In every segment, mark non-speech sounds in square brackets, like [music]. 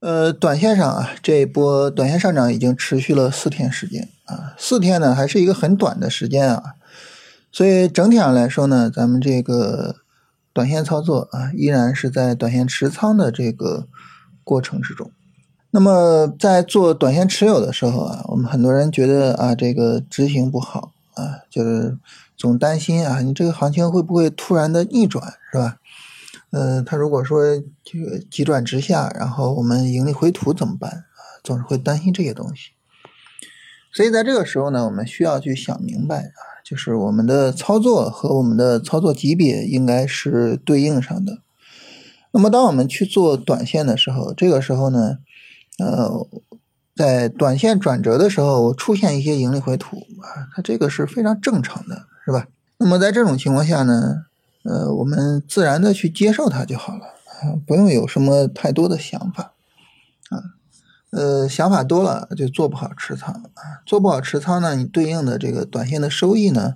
呃短线上啊，这一波短线上涨已经持续了四天时间啊，四天呢还是一个很短的时间啊，所以整体上来说呢，咱们这个短线操作啊，依然是在短线持仓的这个过程之中。那么在做短线持有的时候啊，我们很多人觉得啊，这个执行不好啊，就是总担心啊，你这个行情会不会突然的逆转，是吧？呃，他如果说这个急转直下，然后我们盈利回吐怎么办啊？总是会担心这些东西。所以在这个时候呢，我们需要去想明白啊，就是我们的操作和我们的操作级别应该是对应上的。那么当我们去做短线的时候，这个时候呢？呃，在短线转折的时候出现一些盈利回吐啊，它这个是非常正常的，是吧？那么在这种情况下呢，呃，我们自然的去接受它就好了，不用有什么太多的想法啊。呃，想法多了就做不好持仓啊，做不好持仓呢，你对应的这个短线的收益呢，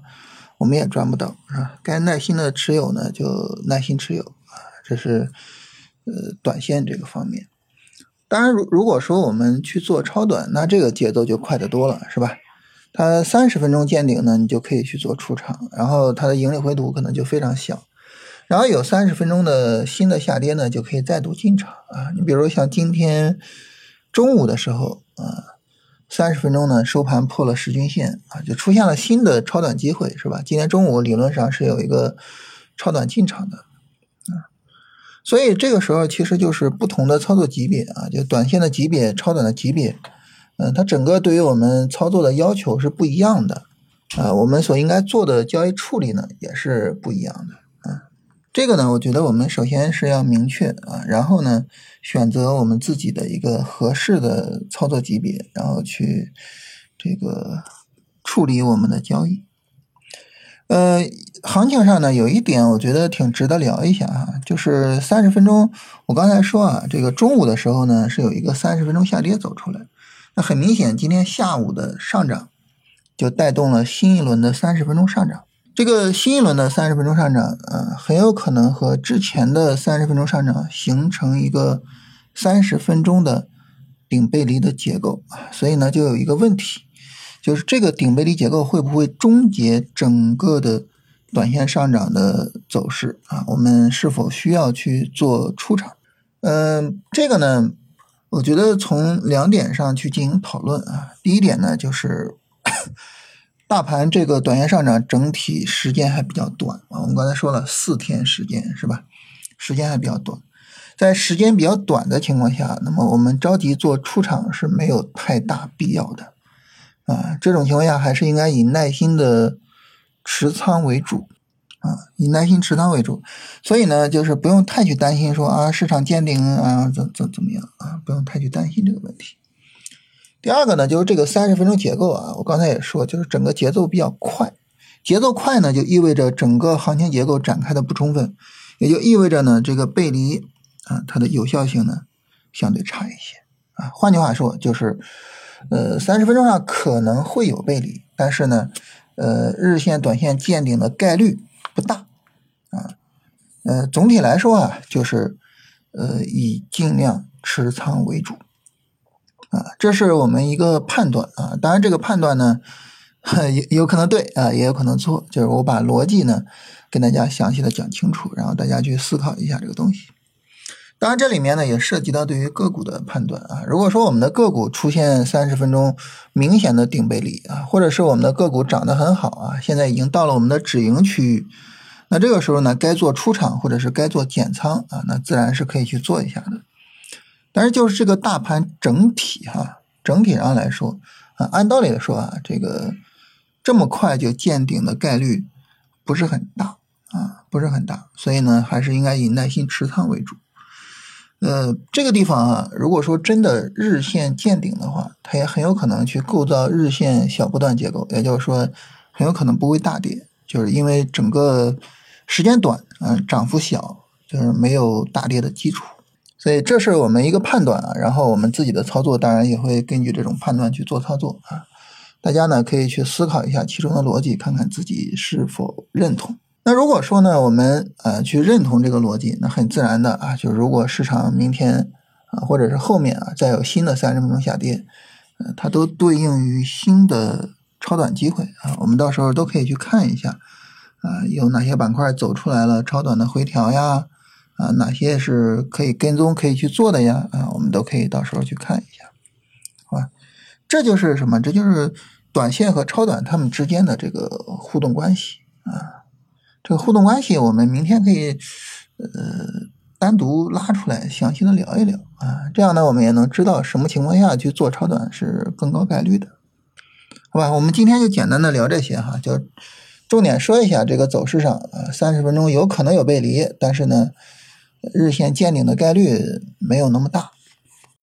我们也赚不到，是吧？该耐心的持有呢，就耐心持有啊，这是呃短线这个方面。当然，如如果说我们去做超短，那这个节奏就快得多了，是吧？它三十分钟见顶呢，你就可以去做出场，然后它的盈利回吐可能就非常小，然后有三十分钟的新的下跌呢，就可以再度进场啊。你比如像今天中午的时候啊，三十分钟呢收盘破了十均线啊，就出现了新的超短机会，是吧？今天中午理论上是有一个超短进场的啊。所以这个时候其实就是不同的操作级别啊，就短线的级别、超短的级别，嗯，它整个对于我们操作的要求是不一样的啊，我们所应该做的交易处理呢也是不一样的啊。这个呢，我觉得我们首先是要明确啊，然后呢选择我们自己的一个合适的操作级别，然后去这个处理我们的交易。呃，行情上呢，有一点我觉得挺值得聊一下哈，就是三十分钟。我刚才说啊，这个中午的时候呢，是有一个三十分钟下跌走出来，那很明显，今天下午的上涨就带动了新一轮的三十分钟上涨。这个新一轮的三十分钟上涨，呃，很有可能和之前的三十分钟上涨形成一个三十分钟的顶背离的结构啊，所以呢，就有一个问题。就是这个顶背离结构会不会终结整个的短线上涨的走势啊？我们是否需要去做出场？嗯，这个呢，我觉得从两点上去进行讨论啊。第一点呢，就是 [coughs] 大盘这个短线上涨整体时间还比较短啊。我们刚才说了四天时间是吧？时间还比较短，在时间比较短的情况下，那么我们着急做出场是没有太大必要的。啊，这种情况下还是应该以耐心的持仓为主啊，以耐心持仓为主。所以呢，就是不用太去担心说啊，市场见顶啊，怎怎怎么样啊，不用太去担心这个问题。第二个呢，就是这个三十分钟结构啊，我刚才也说，就是整个节奏比较快，节奏快呢，就意味着整个行情结构展开的不充分，也就意味着呢，这个背离啊，它的有效性呢相对差一些啊。换句话说，就是。呃，三十分钟上可能会有背离，但是呢，呃，日线、短线见顶的概率不大啊。呃，总体来说啊，就是呃，以尽量持仓为主啊，这是我们一个判断啊。当然，这个判断呢，[laughs] 有有可能对啊，也有可能错。就是我把逻辑呢跟大家详细的讲清楚，然后大家去思考一下这个东西。当然，这里面呢也涉及到对于个股的判断啊。如果说我们的个股出现三十分钟明显的顶背离啊，或者是我们的个股涨得很好啊，现在已经到了我们的止盈区域，那这个时候呢，该做出场或者是该做减仓啊，那自然是可以去做一下的。但是就是这个大盘整体哈，整体上来说啊，按道理来说啊，这个这么快就见顶的概率不是很大啊，不是很大，所以呢，还是应该以耐心持仓为主。呃，这个地方啊，如果说真的日线见顶的话，它也很有可能去构造日线小波段结构，也就是说，很有可能不会大跌，就是因为整个时间短，嗯，涨幅小，就是没有大跌的基础，所以这是我们一个判断啊。然后我们自己的操作当然也会根据这种判断去做操作啊。大家呢可以去思考一下其中的逻辑，看看自己是否认同。那如果说呢，我们呃去认同这个逻辑，那很自然的啊，就如果市场明天啊，或者是后面啊再有新的三十分钟下跌，呃，它都对应于新的超短机会啊，我们到时候都可以去看一下啊，有哪些板块走出来了超短的回调呀？啊，哪些是可以跟踪可以去做的呀？啊，我们都可以到时候去看一下，好吧？这就是什么？这就是短线和超短它们之间的这个互动关系啊。互动关系，我们明天可以呃单独拉出来详细的聊一聊啊。这样呢，我们也能知道什么情况下去做超短是更高概率的，好吧？我们今天就简单的聊这些哈，就重点说一下这个走势上啊，三十分钟有可能有背离，但是呢。日线见顶的概率没有那么大